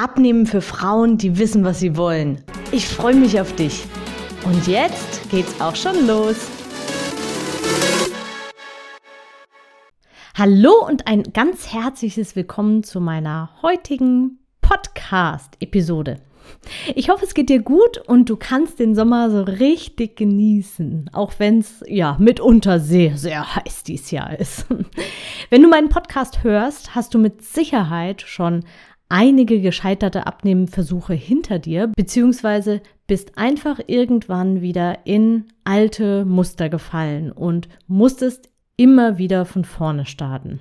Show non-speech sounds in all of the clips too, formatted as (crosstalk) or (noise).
Abnehmen für Frauen, die wissen, was sie wollen. Ich freue mich auf dich. Und jetzt geht's auch schon los. Hallo und ein ganz herzliches Willkommen zu meiner heutigen Podcast-Episode. Ich hoffe, es geht dir gut und du kannst den Sommer so richtig genießen, auch wenn es ja mitunter sehr, sehr heiß dieses Jahr ist. (laughs) Wenn du meinen Podcast hörst, hast du mit Sicherheit schon einige gescheiterte Abnehmenversuche hinter dir, beziehungsweise bist einfach irgendwann wieder in alte Muster gefallen und musstest immer wieder von vorne starten.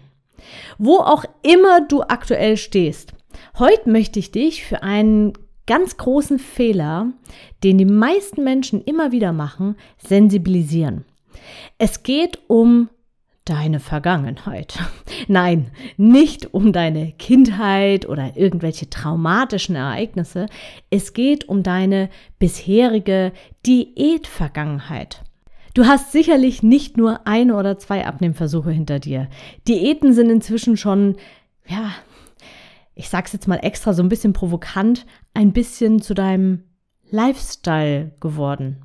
Wo auch immer du aktuell stehst, heute möchte ich dich für einen ganz großen Fehler, den die meisten Menschen immer wieder machen, sensibilisieren. Es geht um deine Vergangenheit. (laughs) Nein, nicht um deine Kindheit oder irgendwelche traumatischen Ereignisse. Es geht um deine bisherige Diätvergangenheit. Du hast sicherlich nicht nur ein oder zwei Abnehmversuche hinter dir. Diäten sind inzwischen schon, ja, ich sag's jetzt mal extra so ein bisschen provokant, ein bisschen zu deinem Lifestyle geworden.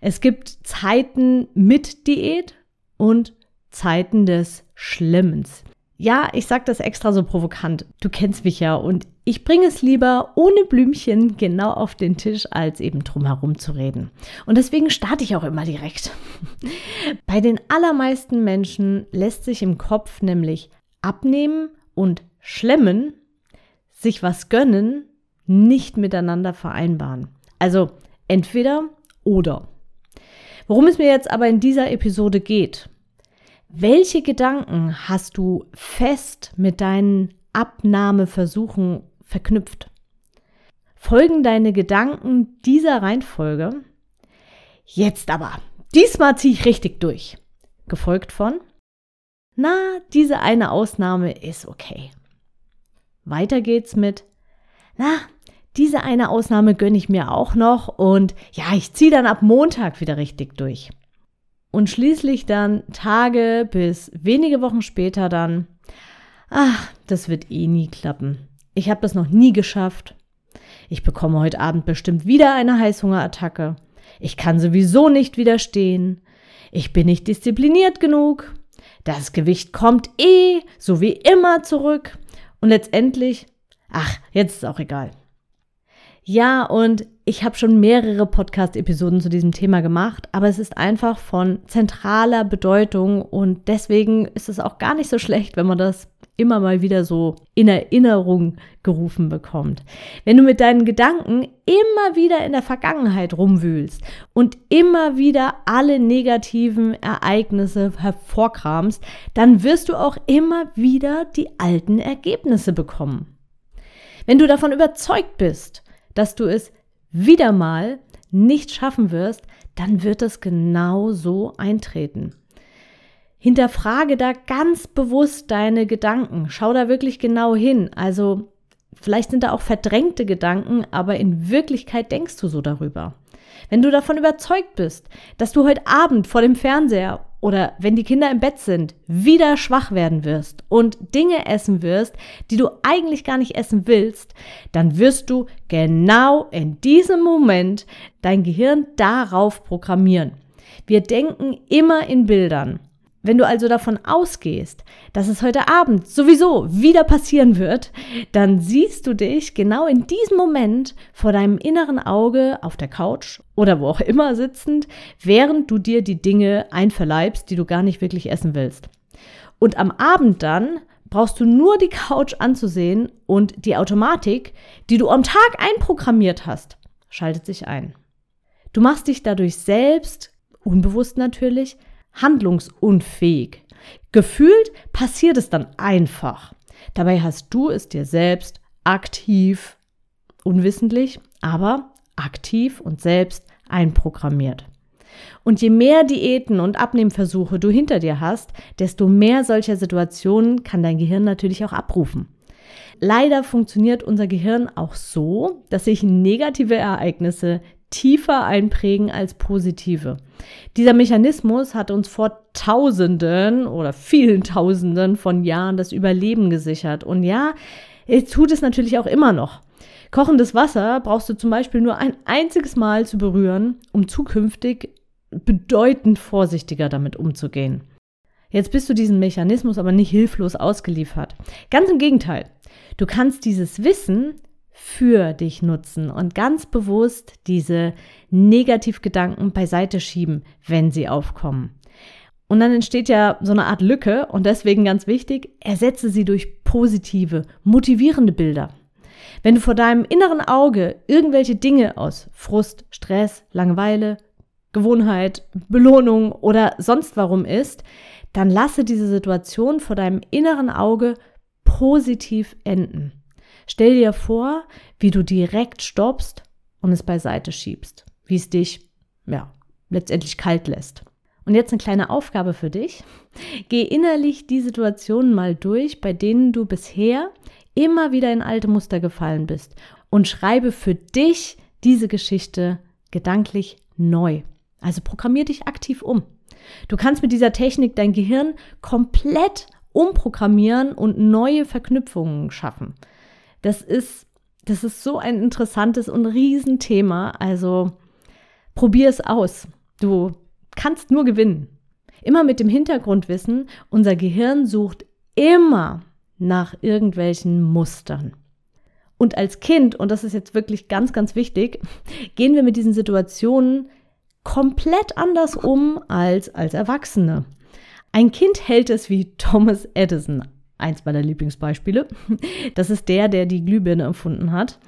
Es gibt Zeiten mit Diät und Zeiten des Schlimmens. Ja, ich sag das extra so provokant. Du kennst mich ja und ich bringe es lieber ohne Blümchen genau auf den Tisch, als eben drumherum zu reden. Und deswegen starte ich auch immer direkt. (laughs) Bei den allermeisten Menschen lässt sich im Kopf nämlich abnehmen und schlemmen, sich was gönnen, nicht miteinander vereinbaren. Also entweder oder. Worum es mir jetzt aber in dieser Episode geht, welche Gedanken hast du fest mit deinen Abnahmeversuchen verknüpft? Folgen deine Gedanken dieser Reihenfolge? Jetzt aber, diesmal ziehe ich richtig durch. Gefolgt von, na, diese eine Ausnahme ist okay. Weiter geht's mit, na, diese eine Ausnahme gönne ich mir auch noch und ja, ich ziehe dann ab Montag wieder richtig durch. Und schließlich dann Tage bis wenige Wochen später dann, ach, das wird eh nie klappen. Ich habe das noch nie geschafft. Ich bekomme heute Abend bestimmt wieder eine Heißhungerattacke. Ich kann sowieso nicht widerstehen. Ich bin nicht diszipliniert genug. Das Gewicht kommt eh, so wie immer, zurück. Und letztendlich, ach, jetzt ist auch egal. Ja, und ich habe schon mehrere Podcast-Episoden zu diesem Thema gemacht, aber es ist einfach von zentraler Bedeutung und deswegen ist es auch gar nicht so schlecht, wenn man das immer mal wieder so in Erinnerung gerufen bekommt. Wenn du mit deinen Gedanken immer wieder in der Vergangenheit rumwühlst und immer wieder alle negativen Ereignisse hervorkramst, dann wirst du auch immer wieder die alten Ergebnisse bekommen. Wenn du davon überzeugt bist, dass du es wieder mal nicht schaffen wirst, dann wird es genau so eintreten. Hinterfrage da ganz bewusst deine Gedanken. Schau da wirklich genau hin. Also vielleicht sind da auch verdrängte Gedanken, aber in Wirklichkeit denkst du so darüber. Wenn du davon überzeugt bist, dass du heute Abend vor dem Fernseher oder wenn die Kinder im Bett sind, wieder schwach werden wirst und Dinge essen wirst, die du eigentlich gar nicht essen willst, dann wirst du genau in diesem Moment dein Gehirn darauf programmieren. Wir denken immer in Bildern. Wenn du also davon ausgehst, dass es heute Abend sowieso wieder passieren wird, dann siehst du dich genau in diesem Moment vor deinem inneren Auge auf der Couch oder wo auch immer sitzend, während du dir die Dinge einverleibst, die du gar nicht wirklich essen willst. Und am Abend dann brauchst du nur die Couch anzusehen und die Automatik, die du am Tag einprogrammiert hast, schaltet sich ein. Du machst dich dadurch selbst, unbewusst natürlich, handlungsunfähig. Gefühlt passiert es dann einfach. Dabei hast du es dir selbst aktiv, unwissentlich, aber aktiv und selbst einprogrammiert. Und je mehr Diäten und Abnehmversuche du hinter dir hast, desto mehr solcher Situationen kann dein Gehirn natürlich auch abrufen. Leider funktioniert unser Gehirn auch so, dass sich negative Ereignisse tiefer einprägen als positive. Dieser Mechanismus hat uns vor Tausenden oder vielen Tausenden von Jahren das Überleben gesichert. Und ja, es tut es natürlich auch immer noch. Kochendes Wasser brauchst du zum Beispiel nur ein einziges Mal zu berühren, um zukünftig bedeutend vorsichtiger damit umzugehen. Jetzt bist du diesem Mechanismus aber nicht hilflos ausgeliefert. Ganz im Gegenteil. Du kannst dieses Wissen für dich nutzen und ganz bewusst diese Negativgedanken beiseite schieben, wenn sie aufkommen. Und dann entsteht ja so eine Art Lücke und deswegen ganz wichtig, ersetze sie durch positive, motivierende Bilder. Wenn du vor deinem inneren Auge irgendwelche Dinge aus Frust, Stress, Langeweile, Gewohnheit, Belohnung oder sonst warum ist, dann lasse diese Situation vor deinem inneren Auge positiv enden. Stell dir vor, wie du direkt stoppst und es beiseite schiebst, wie es dich, ja, letztendlich kalt lässt. Und jetzt eine kleine Aufgabe für dich. Geh innerlich die Situationen mal durch, bei denen du bisher immer wieder in alte Muster gefallen bist und schreibe für dich diese Geschichte gedanklich neu. Also programmier dich aktiv um. Du kannst mit dieser Technik dein Gehirn komplett umprogrammieren und neue Verknüpfungen schaffen. Das ist, das ist so ein interessantes und Riesenthema. Also probier es aus. Du kannst nur gewinnen. Immer mit dem Hintergrundwissen, unser Gehirn sucht immer nach irgendwelchen Mustern. Und als Kind, und das ist jetzt wirklich ganz, ganz wichtig, gehen wir mit diesen Situationen komplett anders um als als Erwachsene. Ein Kind hält es wie Thomas Edison, eins meiner Lieblingsbeispiele. Das ist der, der die Glühbirne erfunden hat.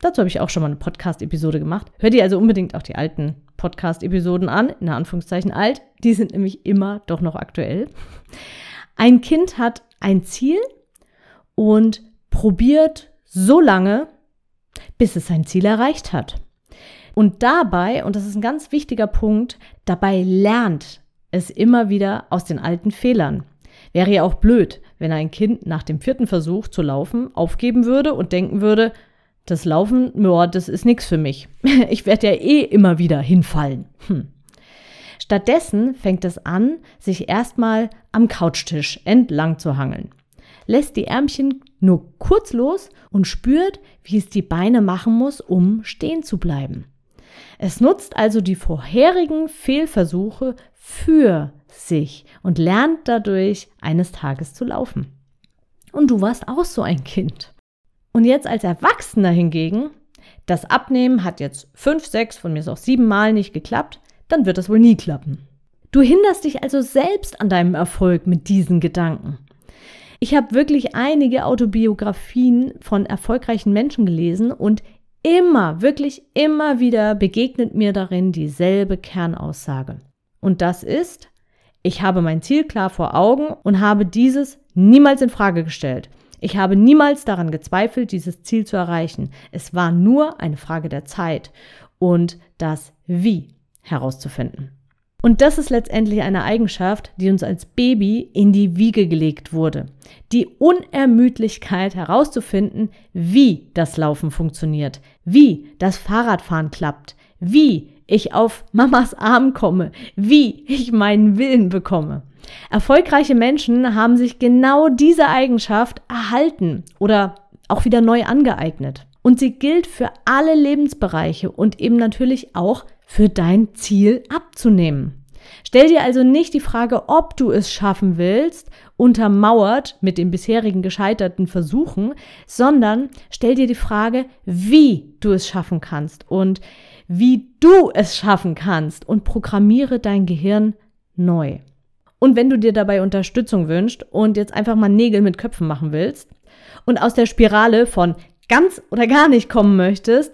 Dazu habe ich auch schon mal eine Podcast-Episode gemacht. Hört ihr also unbedingt auch die alten Podcast-Episoden an, in Anführungszeichen alt. Die sind nämlich immer doch noch aktuell. Ein Kind hat ein Ziel und probiert so lange, bis es sein Ziel erreicht hat. Und dabei, und das ist ein ganz wichtiger Punkt, dabei lernt es immer wieder aus den alten Fehlern. Wäre ja auch blöd, wenn ein Kind nach dem vierten Versuch zu laufen aufgeben würde und denken würde, das Laufen, ja, das ist nichts für mich. (laughs) Ich werde ja eh immer wieder hinfallen. Hm. Stattdessen fängt es an, sich erstmal am Couchtisch entlang zu hangeln. Lässt die Ärmchen nur kurz los und spürt, wie es die Beine machen muss, um stehen zu bleiben. Es nutzt also die vorherigen Fehlversuche für sich und lernt dadurch eines Tages zu laufen. Und du warst auch so ein Kind. Und jetzt als Erwachsener hingegen, das Abnehmen hat jetzt fünf, sechs, von mir ist auch sieben Mal nicht geklappt, dann wird es wohl nie klappen. Du hinderst dich also selbst an deinem Erfolg mit diesen Gedanken. Ich habe wirklich einige Autobiografien von erfolgreichen Menschen gelesen und immer, wirklich immer wieder begegnet mir darin dieselbe Kernaussage. Und das ist, ich habe mein Ziel klar vor Augen und habe dieses niemals in Frage gestellt. Ich habe niemals daran gezweifelt, dieses Ziel zu erreichen. Es war nur eine Frage der Zeit und das Wie herauszufinden. Und das ist letztendlich eine Eigenschaft, die uns als Baby in die Wiege gelegt wurde. Die Unermüdlichkeit herauszufinden, wie das Laufen funktioniert, wie das Fahrradfahren klappt, wie ich auf Mamas Arm komme, wie ich meinen Willen bekomme. Erfolgreiche Menschen haben sich genau diese Eigenschaft erhalten oder auch wieder neu angeeignet. Und sie gilt für alle Lebensbereiche und eben natürlich auch für dein Ziel abzunehmen. Stell dir also nicht die Frage, ob du es schaffen willst, untermauert mit den bisherigen gescheiterten Versuchen, sondern stell dir die Frage, wie du es schaffen kannst und wie du es schaffen kannst und programmiere dein Gehirn neu. Und wenn du dir dabei Unterstützung wünschst und jetzt einfach mal Nägel mit Köpfen machen willst und aus der Spirale von ganz oder gar nicht kommen möchtest,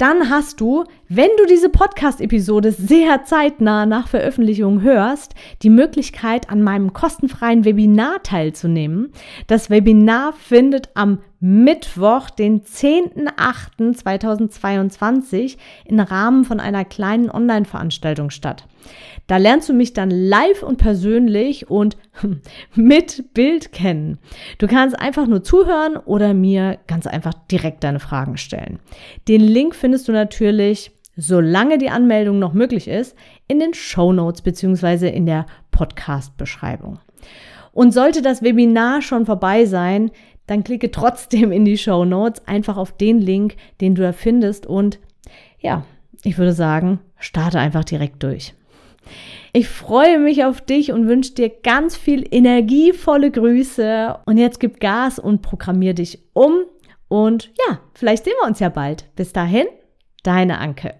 dann hast du, wenn du diese Podcast-Episode sehr zeitnah nach Veröffentlichung hörst, die Möglichkeit, an meinem kostenfreien Webinar teilzunehmen. Das Webinar findet am Mittwoch, den 10.08.2022 im Rahmen von einer kleinen Online-Veranstaltung statt. Da lernst du mich dann live und persönlich und (laughs) mit Bild kennen. Du kannst einfach nur zuhören oder mir ganz einfach direkt deine Fragen stellen. Den Link findest du natürlich, solange die Anmeldung noch möglich ist, in den Show Notes bzw. in der Podcast-Beschreibung. Und sollte das Webinar schon vorbei sein, dann klicke trotzdem in die Show Notes einfach auf den Link, den du da findest und ja, ich würde sagen, starte einfach direkt durch. Ich freue mich auf dich und wünsche dir ganz viel energievolle Grüße. Und jetzt gib Gas und programmier dich um. Und ja, vielleicht sehen wir uns ja bald. Bis dahin, deine Anke.